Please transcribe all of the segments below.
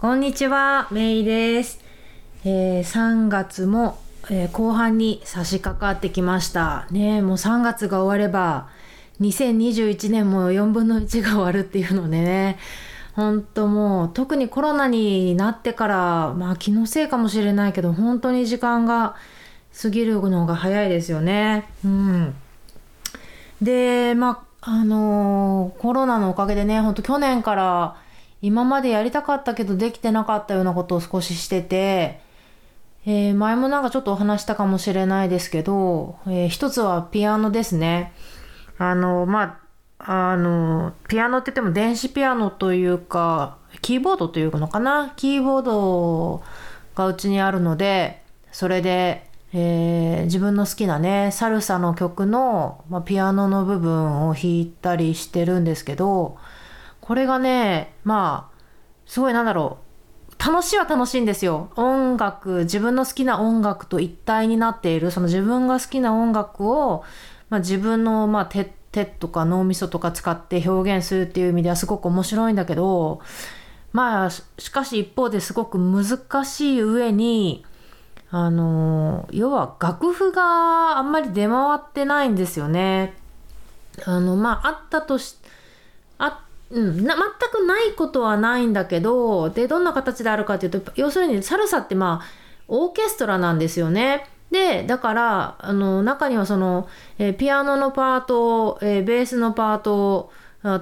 こんにちは、メイです。えー、3月も、えー、後半に差し掛かってきました。ねもう3月が終われば、2021年も4分の1が終わるっていうのでね、本当もう、特にコロナになってから、まあ気のせいかもしれないけど、本当に時間が過ぎるのが早いですよね。うん。で、まあ、あのー、コロナのおかげでね、ほんと去年から今までやりたかったけどできてなかったようなことを少ししてて、えー、前もなんかちょっとお話したかもしれないですけど、えー、一つはピアノですね。あの、まあ、あの、ピアノって言っても電子ピアノというか、キーボードというのかな？キーボードがうちにあるので、それで、えー、自分の好きなね、サルサの曲の、まあ、ピアノの部分を弾いたりしてるんですけど、これがね、まあ、すごいなんだろう。楽しいは楽しいんですよ。音楽、自分の好きな音楽と一体になっている、その自分が好きな音楽を、まあ、自分の、まあ、手、手とか脳みそとか使って表現するっていう意味ではすごく面白いんだけど、まあ、しかし一方ですごく難しい上に、あの、要は楽譜があんまり出回ってないんですよね。あの、まあ、あったとし、うん、な、全くないことはないんだけど、で、どんな形であるかというと、要するにサルサってまあ、オーケストラなんですよね。で、だから、あの、中にはその、えー、ピアノのパート、えー、ベースのパート、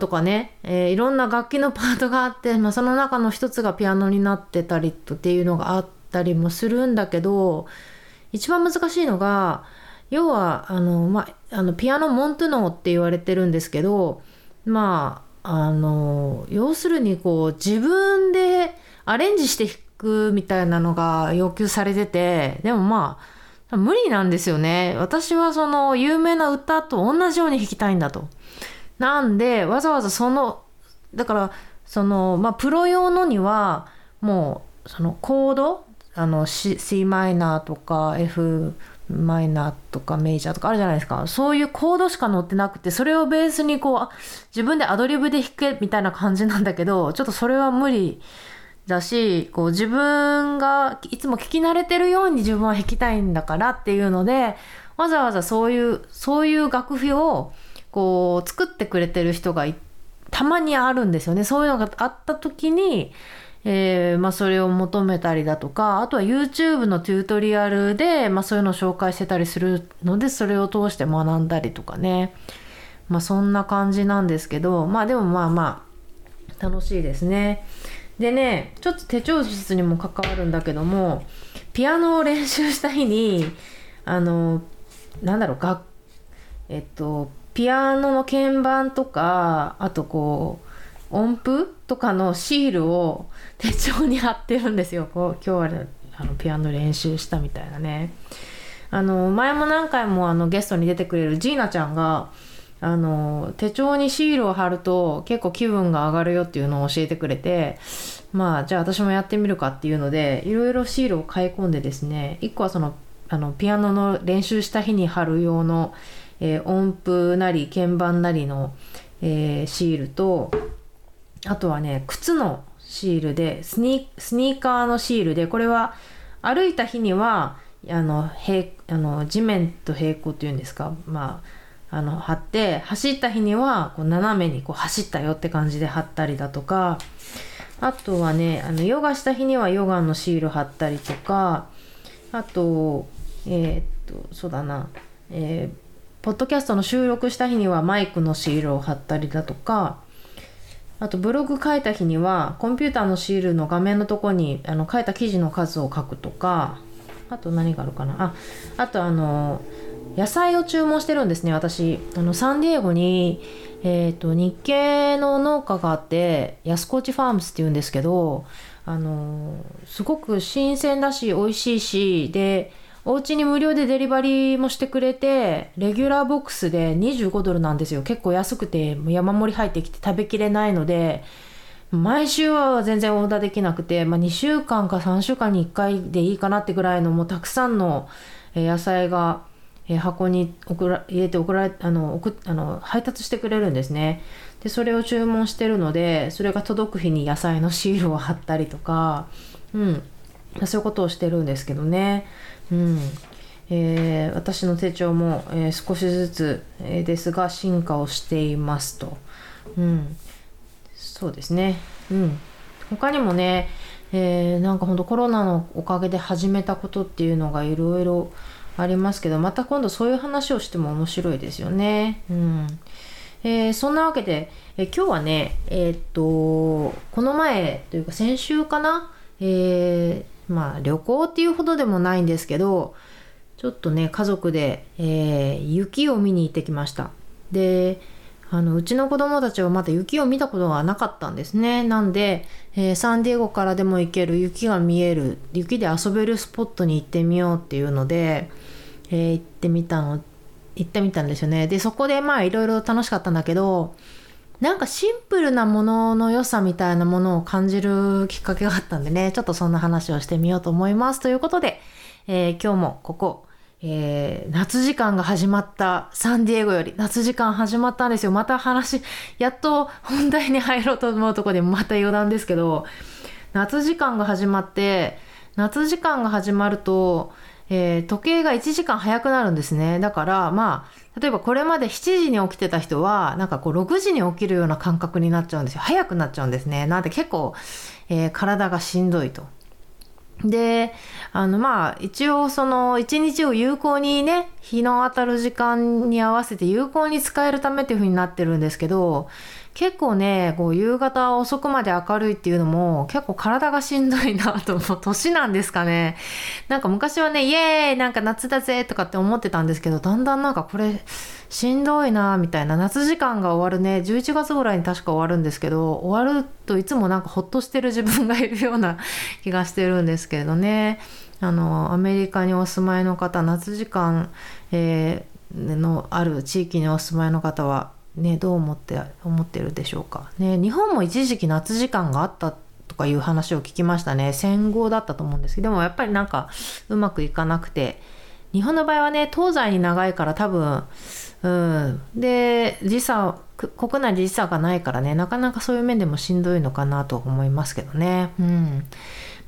とかね、えー、いろんな楽器のパートがあって、まあ、その中の一つがピアノになってたりっていうのがあったりもするんだけど一番難しいのが要はあの、まあ、あのピアノモントゥノーって言われてるんですけどまああの要するにこう自分でアレンジして弾くみたいなのが要求されててでもまあ無理なんですよね私はその有名な歌と同じように弾きたいんだと。なんでわざわざそのだからそのまあプロ用のにはもうそのコードあの C, C マイナーとか F マイナーとかメジャーとかあるじゃないですか。そういうコードしか載ってなくて、それをベースにこう、自分でアドリブで弾けみたいな感じなんだけど、ちょっとそれは無理だし、こう自分がいつも聞き慣れてるように自分は弾きたいんだからっていうので、わざわざそういう、そういう楽譜をこう作ってくれてる人がたまにあるんですよね。そういうのがあった時に、えー、まあ、それを求めたりだとか、あとは YouTube のチュートリアルで、まあ、そういうのを紹介してたりするので、それを通して学んだりとかね。まあ、そんな感じなんですけど、まあ、でもまあまあ、楽しいですね。でね、ちょっと手帳術にも関わるんだけども、ピアノを練習した日に、あの、なんだろう、えっと、ピアノの鍵盤とか、あとこう、音符とかのシールを手帳に貼ってるんですよ。こう今日はあのピアノ練習したみたいなね。あの前も何回もあのゲストに出てくれるジーナちゃんがあの手帳にシールを貼ると結構気分が上がるよっていうのを教えてくれてまあじゃあ私もやってみるかっていうのでいろいろシールを買い込んでですね1個はそのあのピアノの練習した日に貼る用の、えー、音符なり鍵盤なりの、えー、シールとあとはね、靴のシールで、スニーカーのシールで、これは歩いた日には、あの、平、あの、地面と平行っていうんですか、まあ、あの、貼って、走った日には、こう、斜めにこう、走ったよって感じで貼ったりだとか、あとはね、あの、ヨガした日にはヨガのシール貼ったりとか、あと、えー、っと、そうだな、えー、ポッドキャストの収録した日にはマイクのシールを貼ったりだとか、あとブログ書いた日にはコンピューターのシールの画面のとこにあの書いた記事の数を書くとかあと何があるかな。ああとあの野菜を注文してるんですね私。あのサンディエゴに、えーと、日系の農家があって安河内ファームスっていうんですけどあのすごく新鮮だし美味しいしでお家に無料でデリバリーもしてくれて、レギュラーボックスで25ドルなんですよ。結構安くて、山盛り入ってきて食べきれないので、毎週は全然オーダーできなくて、まあ、2週間か3週間に1回でいいかなってぐらいのもうたくさんの野菜が箱に送ら入れて送られあの送あの配達してくれるんですね。でそれを注文してるのでそれが届く日に野菜のシールを貼ったりとか、うん、そういうことをしてるんですけどね。うんえー、私の手帳も、えー、少しずつ、えー、ですが進化をしていますと。うん、そうですね。うん、他にもね、えー、なんかほんとコロナのおかげで始めたことっていうのがいろいろありますけどまた今度そういう話をしても面白いですよね。うんえー、そんなわけで、えー、今日はねえー、っとこの前というか先週かな、えまあ旅行っていうほどでもないんですけどちょっとね家族で、えー雪を見に行ってきました。であのうちの子供たちはまだ雪を見たことがなかったんですね。なんで、えー、サンディエゴからでも行ける雪が見える雪で遊べるスポットに行ってみようっていうので、えー、行ってみたの行ってみたんですよね。でそこでまあいろいろ楽しかったんだけどなんかシンプルなものの良さみたいなものを感じるきっかけがあったんでね ちょっとそんな話をしてみようと思います。ということで、えー、今日もここえー、夏時間が始まったサンディエゴより夏時間始まったんですよ。また話、やっと本題に入ろうと思うとこでまた余談ですけど、夏時間が始まって、夏時間が始まると、えー、時計が1時間早くなるんですね。だから、まあ、例えばこれまで7時に起きてた人は、なんかこう6時に起きるような感覚になっちゃうんですよ。早くなっちゃうんですね。なんで結構、えー、体がしんどいと。であのまあ一応その一日を有効にね日の当たる時間に合わせて有効に使えるためっていう風になってるんですけど結構ねこう夕方遅くまで明るいっていうのも結構体がしんどいなと思う。年なんですかね。なんか昔はねイエーイなんか夏だぜとかって思ってたんですけどだんだんなんかこれしんどいなみたいな。夏時間が終わるね。11月ぐらいに確か終わるんですけど終わるといつもなんかほっとしてる自分がいるような 気がしてるんですけどね。あのアメリカにお住まいの方夏時間、えー、のある地域にお住まいの方はね、どう思って思ってるでしょうか、ね、日本も一時期夏時間があったとかいう話を聞きましたね。戦後だったと思うんですけどでもやっぱりなんかうまくいかなくて日本の場合はね東西に長いから多分うん。で時差国内で時差がないからねなかなかそういう面でもしんどいのかなと思いますけどね。うん。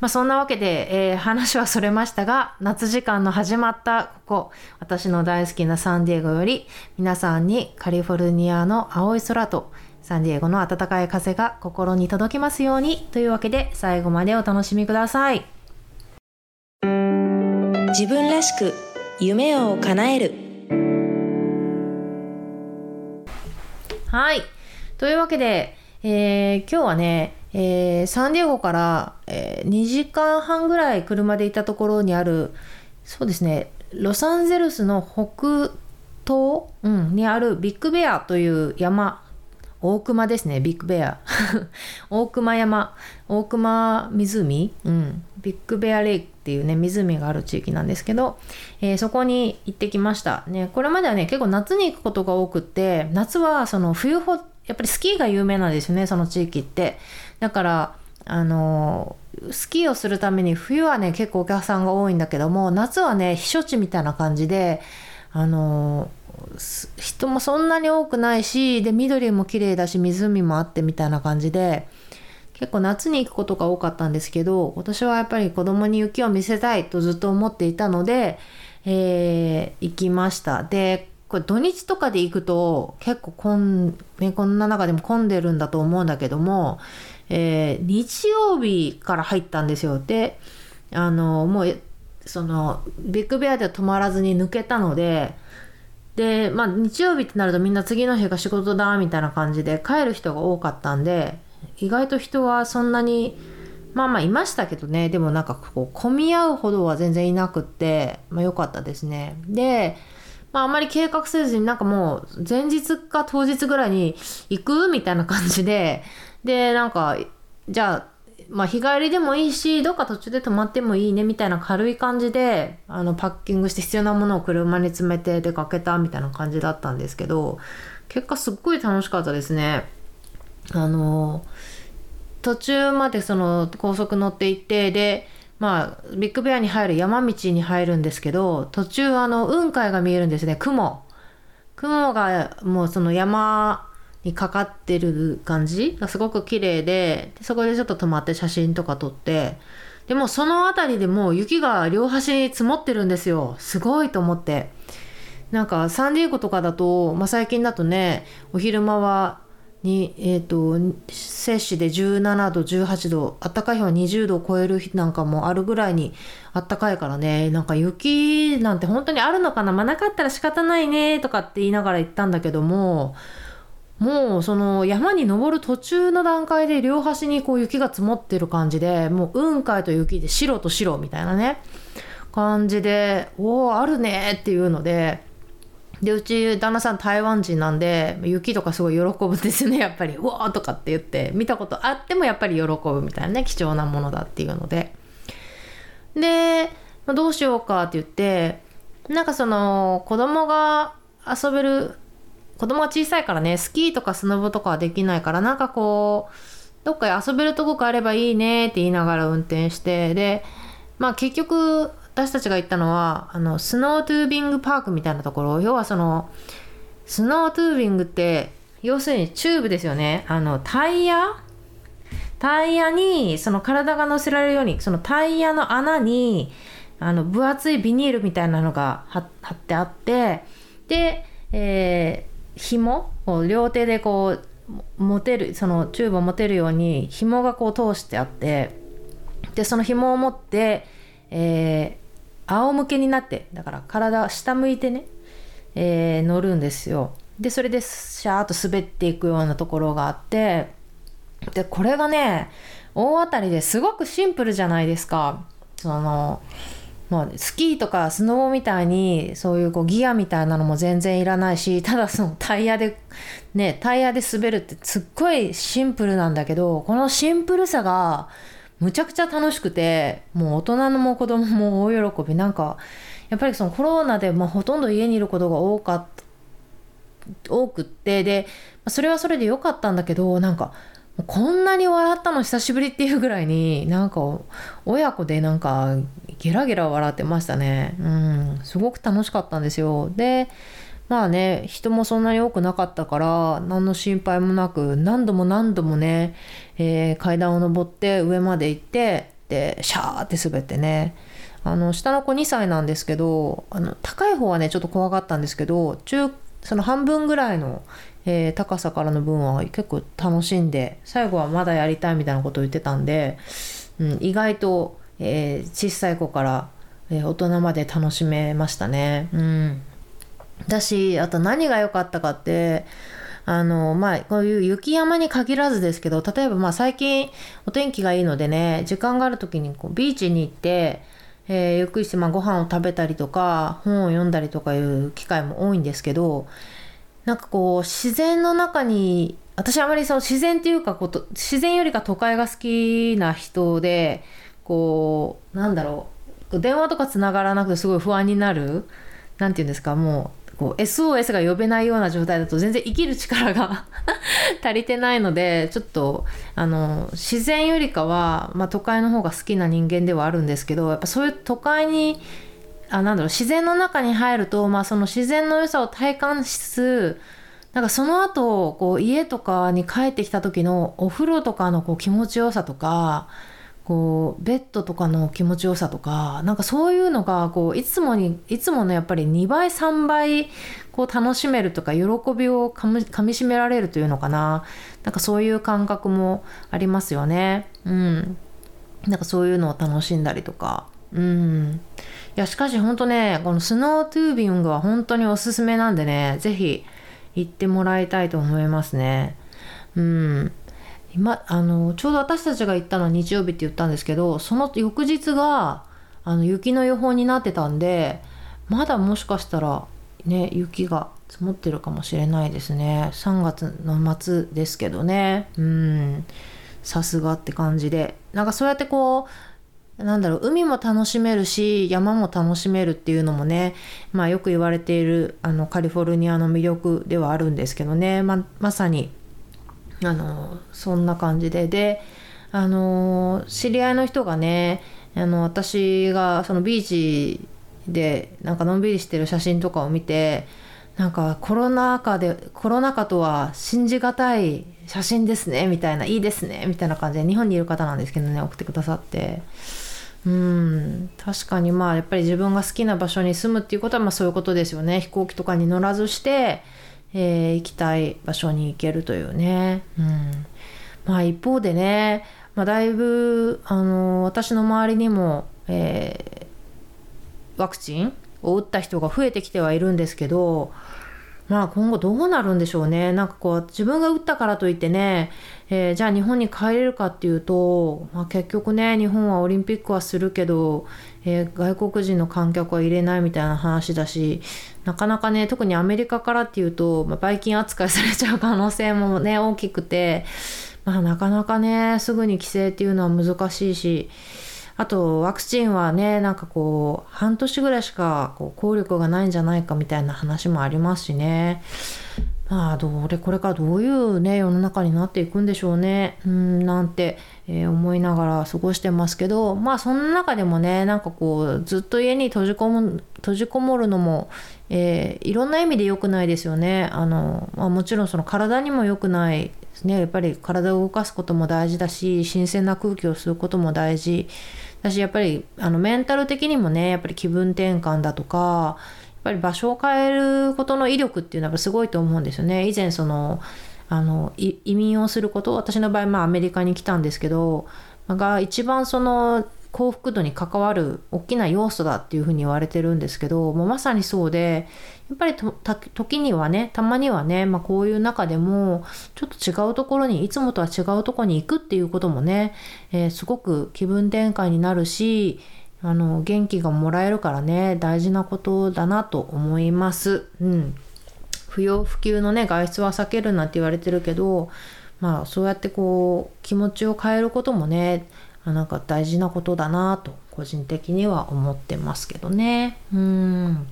まあ、そんなわけで、えー、話はそれましたが、夏時間の始まったここ、私の大好きなサンディエゴより、皆さんにカリフォルニアの青い空と、サンディエゴの暖かい風が心に届きますようにというわけで最後までお楽しみください。自分らしく夢を叶えるはい。というわけで、えー、今日はねえー、サンディエゴから、えー、2時間半ぐらい車で行ったところにあるそうですねロサンゼルスの北東、うん、にあるビッグベアという山大熊ですねビッグベア。大熊山大熊湖、うん、ビッグベアレイク。っていうね湖がある地域なんですけど、えー、そこに行ってきました。ねこれまではね結構夏に行くことが多くって夏はその冬ほやっぱりスキーが有名なんですよねその地域って。だからあのスキーをするために冬はね結構お客さんが多いんだけども夏はね避暑地みたいな感じであの人もそんなに多くないしで緑も綺麗だし湖もあってみたいな感じで結構夏に行くことが多かったんですけど今年はやっぱり子供に雪を見せたいとずっと思っていたので、えー、行きましたでこれ土日とかで行くと結構こん,、ね、こんな中でも混んでるんだと思うんだけどもえー、日曜日から入ったんですよ。で、あの、もう、その、ビッグベアでは止まらずに抜けたので、で、まあ、日曜日ってなるとみんな次の日が仕事だ、みたいな感じで帰る人が多かったんで、意外と人はそんなに、まあまあいましたけどね、でもなんかこう、混み合うほどは全然いなくって、まあ良かったですね。で、まああまり計画せずになんかもう前日か当日ぐらいに行くみたいな感じで、でなんかじゃあまあ、日帰りでもいいしどっか途中で泊まってもいいねみたいな軽い感じであのパッキングして必要なものを車に詰めて出かけたみたいな感じだったんですけど結果すっごい楽しかったですね。あの途中までその高速乗って行ってでまあビッグベアに入る山道に入るんですけど途中あの雲海が見えるんですね。雲。雲がもうその山にかかってる感じ。がすごく綺麗でそこでちょっと止まって写真とか撮って。でもその辺りでもう雪が両端に積もってるんですよ。すごいと思って。なんかサンディエゴとかだと、まあ、最近だとねお昼間はに、えーと、摂氏で17度18度あったかい日は20度を超える日なんかもあるぐらいにあったかいからね。なんか雪なんて本当にあるのかな？まあなかったら仕方ないねとかって言いながら行ったんだけどももうその山に登る途中の段階で両端にこう雪が積もってる感じでもう雲海と雪で白と白みたいなね感じでおおあるねっていうのででうち旦那さん台湾人なんで雪とかすごい喜ぶんですよね やっぱり「うわ」とかって言って。見たことあってもやっぱり喜ぶみたいなね貴重なものだっていうので。でどうしようかって言ってなんかその子供が遊べる子供が小さいからねスキーとかスノボとかはできないからなんかこうどっか遊べるとこがあればいいねって言いながら運転してでまあ結局私たちが行ったのはあのスノートゥービングパークみたいなところ。要はそのスノートゥービングって要するにチューブですよね。あのタイヤ？タイヤにその体が乗せられるようにそのタイヤの穴にあの分厚いビニールみたいなのが貼ってあってで、えー、紐？を両手でこう持てるそのチューブを持てるように紐がこう通してあってでその紐を持って、えー仰向けになってだから体下向いてね、えー、乗るんですよ。でそれでシャーッと滑っていくようなところがあってでこれがね大当たりですごくシンプルじゃないですか。そのまあ、スキーとかスノボみたいにそういうこうギアみたいなのも全然いらないしただそのタイヤでねタイヤで滑るってすっごいシンプルなんだけどこのシンプルさがむちゃくちゃ楽しくてもう大人も子供も大喜び。なんかやっぱりそのコロナで、まあ、ほとんど家にいることが多かっ多くってでそれはそれで良かったんだけどなんかこんなに笑ったの久しぶりっていうぐらいになんか親子でなんかゲラゲラ笑ってましたね。うん。すごく楽しかったんですよ。でまあね人もそんなに多くなかったから何の心配もなく何度も何度もね、えー、階段を上って上まで行ってでシャーって滑ってねあの下の子2歳なんですけどあの高い方はねちょっと怖かったんですけど中その半分ぐらいの、えー、高さからの分は結構楽しんで最後はまだやりたいみたいなことを言ってたんで、うん、意外と、えー、小さい子から、え大人まで楽しめましたね。うんだしあと何が良かったかってあのまあこういう雪山に限らずですけど例えばまあ最近お天気がいいのでね時間がある時にこうビーチに行って、えー、ゆっくりしてまあご飯を食べたりとか本を読んだりとかいう機会も多いんですけどなんかこう自然の中に私あまりその自然っていうかこう自然よりか都会が好きな人でこうなんだろう電話とかつながらなくてすごい不安になる何て言うんですかもうこう SOS が呼べないような状態だと全然生きる力が 足りてないのでちょっとあの自然よりかは、まあ、都会の方が好きな人間ではあるんですけどやっぱそういう都会にあなんだろう自然の中に入ると、まあ、その自然の良さを体感しつつなんかその後こう家とかに帰ってきた時のお風呂とかのこう気持ちよさとかこうベッドとかの気持ちよさとかなんかそういうのがこういつもにいつものやっぱり2倍3倍こう楽しめるとか喜びをかみしめられるというのかな。なんかそういう感覚もありますよね。うん。なんかそういうのを楽しんだりとか。うん。いやしかし本当ねこのスノートゥービングは本当におすすめなんでね是非行ってもらいたいと思いますね。うん。今あのちょうど私たちが行ったのは日曜日って言ったんですけどその翌日があの雪の予報になってたんでまだもしかしたらね雪が積もってるかもしれないですね。3月の末ですけどね。うん。さすがって感じで。なんかそうやってこうなんだろう海も楽しめるし山も楽しめるっていうのもねまあよく言われているあのカリフォルニアの魅力ではあるんですけどね。ままさにあのそんな感じで。であの知り合いの人がねあの私がそのビーチでなんかのんびりしてる写真とかを見てなんかコロナ禍でコロナ禍とは信じがたい写真ですねみたいないいですねみたいな感じで日本にいる方なんですけどね送ってくださって。うん確かにまあやっぱり自分が好きな場所に住むっていうことはまあそういうことですよね。飛行機とかに乗らずして、えー、行きたい場所に行けるというね、うん、まあ一方でね、まあ、だいぶあの私の周りにも、えー、ワクチンを打った人が増えてきてはいるんですけどまあ今後どうなるんでしょうね。なんかこう自分が打ったからといってね、えー、じゃあ日本に帰れるかっていうと、まあ、結局ね日本はオリンピックはするけど、えー、外国人の観客は入れないみたいな話だしなかなかね特にアメリカからっていうと、まあ、バイキン扱いされちゃう可能性もね大きくて、まあ、なかなかねすぐに規制っていうのは難しいし。あとワクチンはねなんかこう半年ぐらいしかこう効力がないんじゃないかみたいな話もありますしねまあどれこれからどういうね世の中になっていくんでしょうね。うんなんて、えー、思いながら過ごしてますけどまあその中でもねなんかこうずっと家に閉じ込む閉じこもるのも、えー、いろんな意味で良くないですよね。あの、まあ、もちろんその体にも良くないですねやっぱり体を動かすことも大事だし新鮮な空気を吸うことも大事私やっぱりあのメンタル的にもねやっぱり気分転換だとかぱり場所を変えることの威力っていうのはすごいと思うんですよね。以前そのあの移民をすること私の場合まあアメリカに来たんですけどが一番その幸福度に関わる大きな要素だっていうふうに言われてるんですけどもうまさにそうでやっぱり時にはねたまにはね、まあ、こういう中でもちょっと違うところにいつもとは違うところに行くっていうこともね、えー、すごく気分転換になるしあの元気がもらえるからね大事なことだなと思います。うん、不要不急のね外出は避けるなって言われてるけどまあそうやってこう気持ちを変えることもねなんか大事なことだなと個人的には思ってますけどね。うん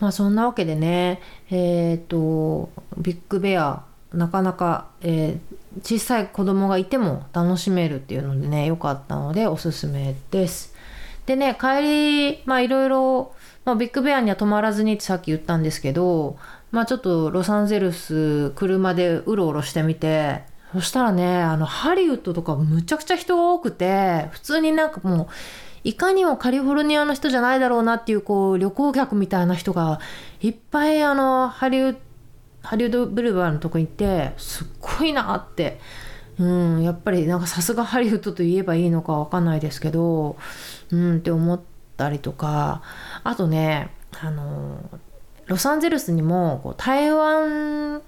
まあそんなわけでねえっ、ー、とビッグベアなかなか、えー、小さい子供がいても楽しめるっていうのでね良かったのでおすすめです。でね帰りまあいろいろ、ま、ビッグベアには泊まらずにってさっき言ったんですけどまあちょっとロサンゼルス車でうろうろしてみてそしたらね、あの、ハリウッドとかむちゃくちゃ人が多くて、普通になんかもう、いかにもカリフォルニアの人じゃないだろうなっていう、こう、旅行客みたいな人が、いっぱいあの、ハリウッド、ハリウッドブルバーのとこ行って、すっごいなって。うん、やっぱりなんかさすがハリウッドと言えばいいのかわかんないですけど、うんって思ったりとか、あとね、あの、ロサンゼルスにもこう台湾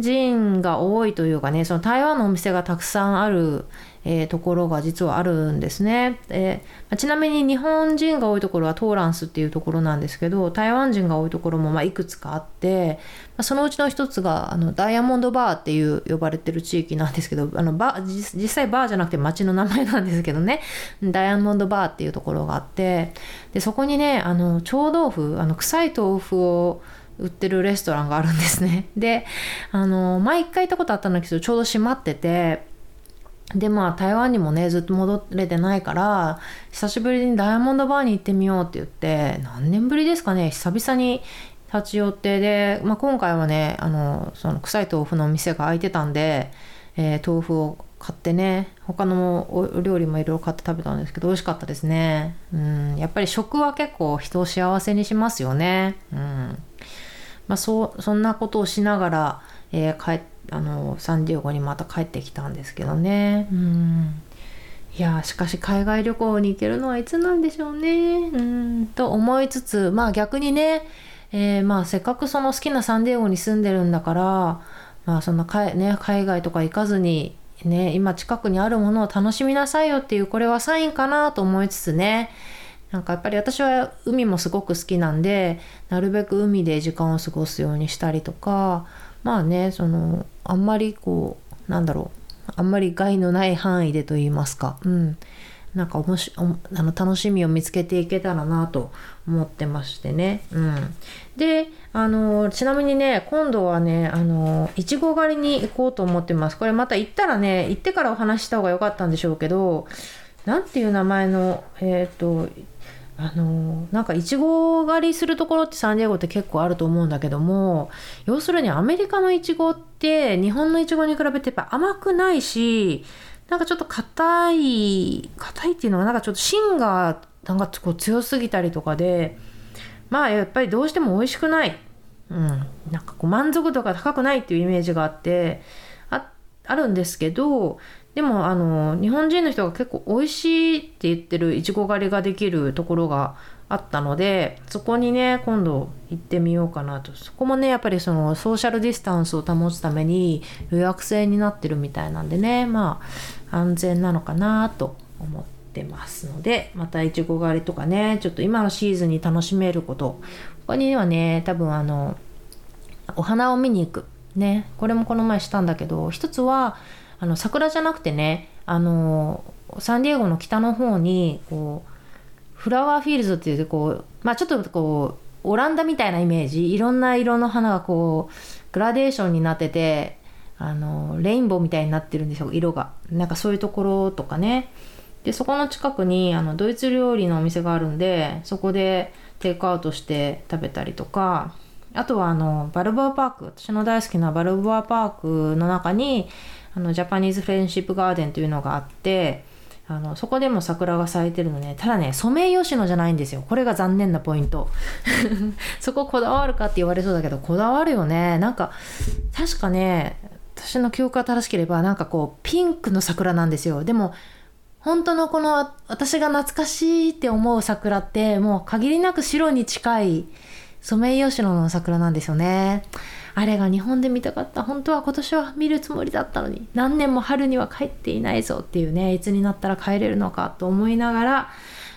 人が多いというかねその台湾のお店がたくさんある、えー、ところが実はあるんですね、えー、ちなみに日本人が多いところはトーランスっていうところなんですけど台湾人が多いところもまいくつかあってまそのうちの一つがあのダイヤモンドバーっていう呼ばれてる地域なんですけどあのバ実際バーじゃなくて町の名前なんですけどね。ダイヤモンドバーっていうところがあってでそこにねあの臭豆腐あの臭い豆腐を売ってるレストランがあるんですね。で、あの、前一回行ったことあったんだけど、ちょうど閉まってて、で、まあ、台湾にもね、ずっと戻れてないから、久しぶりにダイヤモンドバーに行ってみようって言って、何年ぶりですかね、久々に立ち寄ってで、まあ、今回はね、あの、その臭い豆腐のお店が開いてたんで、えー、豆腐を買ってね他のお料理もいろいろ買って食べたんですけど美味しかったですね。うんやっぱり食は結構人を幸せにしますよね。うん。まあ、そうそんなことをしながら、えー、帰あのサンディエゴにまた帰ってきたんですけどね。うんいやしかし海外旅行に行けるのはいつなんでしょうね。うんと思いつつまあ逆にね、えー、まあせっかくその好きなサンディエゴに住んでるんだから、まあ、そんなか、ね、海外とか行かずに、ね、今近くにあるものを楽しみなさいよっていうこれはサインかなと思いつつねなんかやっぱり私は海もすごく好きなんでなるべく海で時間を過ごすようにしたりとかまあねそのあんまりこうなんだろうあんまり害のない範囲でと言いますか、うん、なんかおもしあの楽しみを見つけていけたらなと思ってましてね。うん、であのちなみにね今度はねあのいちご狩りに行こうと思ってます。これまた行ったらね行ってからお話した方が良かったんでしょうけど何ていう名前のえっ、ー、とあのなんかいちご狩りするところってサンディエゴって結構あると思うんだけども要するにアメリカのいちごって日本のいちごに比べてやっぱ甘くないしなんかちょっと硬い硬いっていうのはなんかちょっと芯がなんかこう強すぎたりとかでまあやっぱりどうしても美味しくない、うん、なんかこう満足度が高くないっていうイメージがあってああるんですけどでもあの日本人の人が結構美味しいって言ってるいちご狩りができるところがあったのでそこにね今度行ってみようかなと。そこもねやっぱりそのソーシャルディスタンスを保つために予約制になってるみたいなんでねまあ安全なのかなと思ってますのでまたいちご狩りとかねちょっと今のシーズンに楽しめること。他にはね多分あのお花を見に行く。ねこれもこの前したんだけど一つはあの桜じゃなくてねあのサンディエゴの北の方にこうフラワーフィールズっていうこうまあちょっとこうオランダみたいなイメージ。いろんな色の花がこうグラデーションになっててあのレインボーみたいになってるんですよ色が。なんかそういうところとかね。でそこの近くにあのドイツ料理のお店があるんでそこでテイクアウトして食べたりとか。あとはあのバルボアパーク。私の大好きなバルボアパークの中にあのジャパニーズフレンシップガーデンというのがあってあのそこでも桜が咲いてるのね。ただねソメイヨシノじゃないんですよ。これが残念なポイント。そここだわるかって言われそうだけどこだわるよね。なんか確かね私の記憶が正しければなんかこうピンクの桜なんですよ。でも本当のこの私が懐かしいって思う桜ってもう限りなく白に近いソメイヨシノの桜なんですよね。あれが日本で見たかった本当は今年は見るつもりだったのに何年も春には帰っていないぞっていうねいつになったら帰れるのかと思いながら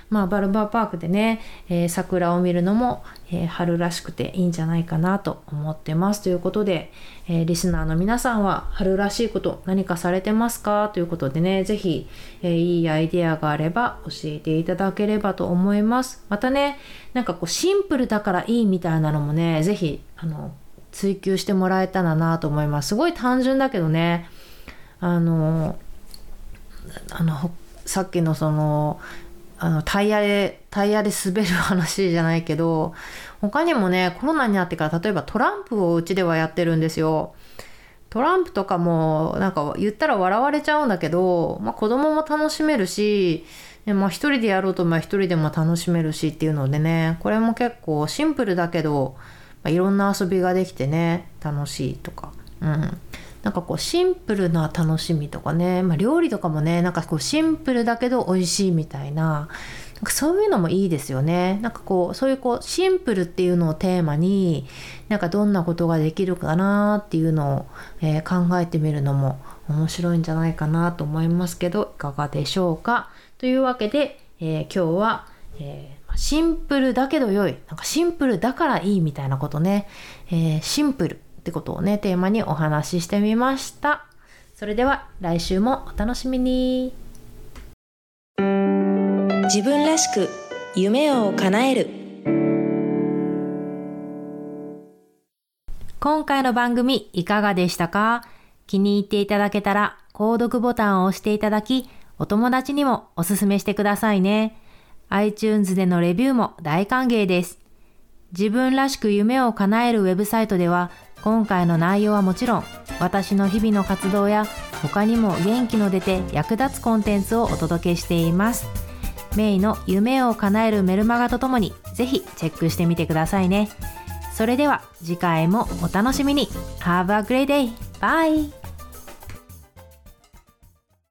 まあ、バルバーパークでね、えー、桜を見るのも、えー、春らしくていいんじゃないかなと思ってます。ということで、えー、リスナーの皆さんは春らしいこと何かされてますか？ということでね、ぜひ、えいいアイデアがあれば教えていただければと思います。またね、なんかこうシンプルだからいいみたいなのもね、ぜひ、あの、追求してもらえたらなと思います。すごい単純だけどね、あの、あの、さっきのその、あの、タイヤで、タイヤで滑る話じゃないけど、他にもね、コロナになってから例えばトランプをうちではやってるんですよ。トランプとかもなんか言ったら笑われちゃうんだけど、まあ、子供も楽しめるし、でまあ、人でやろうとまあ一人でも楽しめるしっていうのでねこれも結構シンプルだけどまあ、いろんな遊びができてね楽しいとか、うん、なんかこうシンプルな楽しみとかね、まあ、料理とかもねなんかこうシンプルだけど美味しいみたいななんかそういうのもいいですよね。なんかこうそういうこうシンプルっていうのをテーマになんかどんなことができるかなっていうのを、えー、考えてみるのも面白いんじゃないかなと思いますけどいかがでしょうか。というわけで、えー、今日は、えーシンプルだけど良い。なんかシンプルだからいいみたいなことね。えー、シンプルってことをね、テーマにお話ししてみました。それでは来週もお楽しみに。自分らしく夢を叶える。今回の番組いかがでしたか？気に入っていただけたら購読ボタンを押していただき、お友達にもおすすめしてくださいね。iTunes でのレビューも大歓迎です。自分らしく夢を叶えるウェブサイトでは、今回の内容はもちろん、私の日々の活動や、他にも元気の出て役立つコンテンツをお届けしています。メイの夢を叶えるメルマガとともに、ぜひチェックしてみてくださいね。それでは次回もお楽しみに。Have a great day! Bye!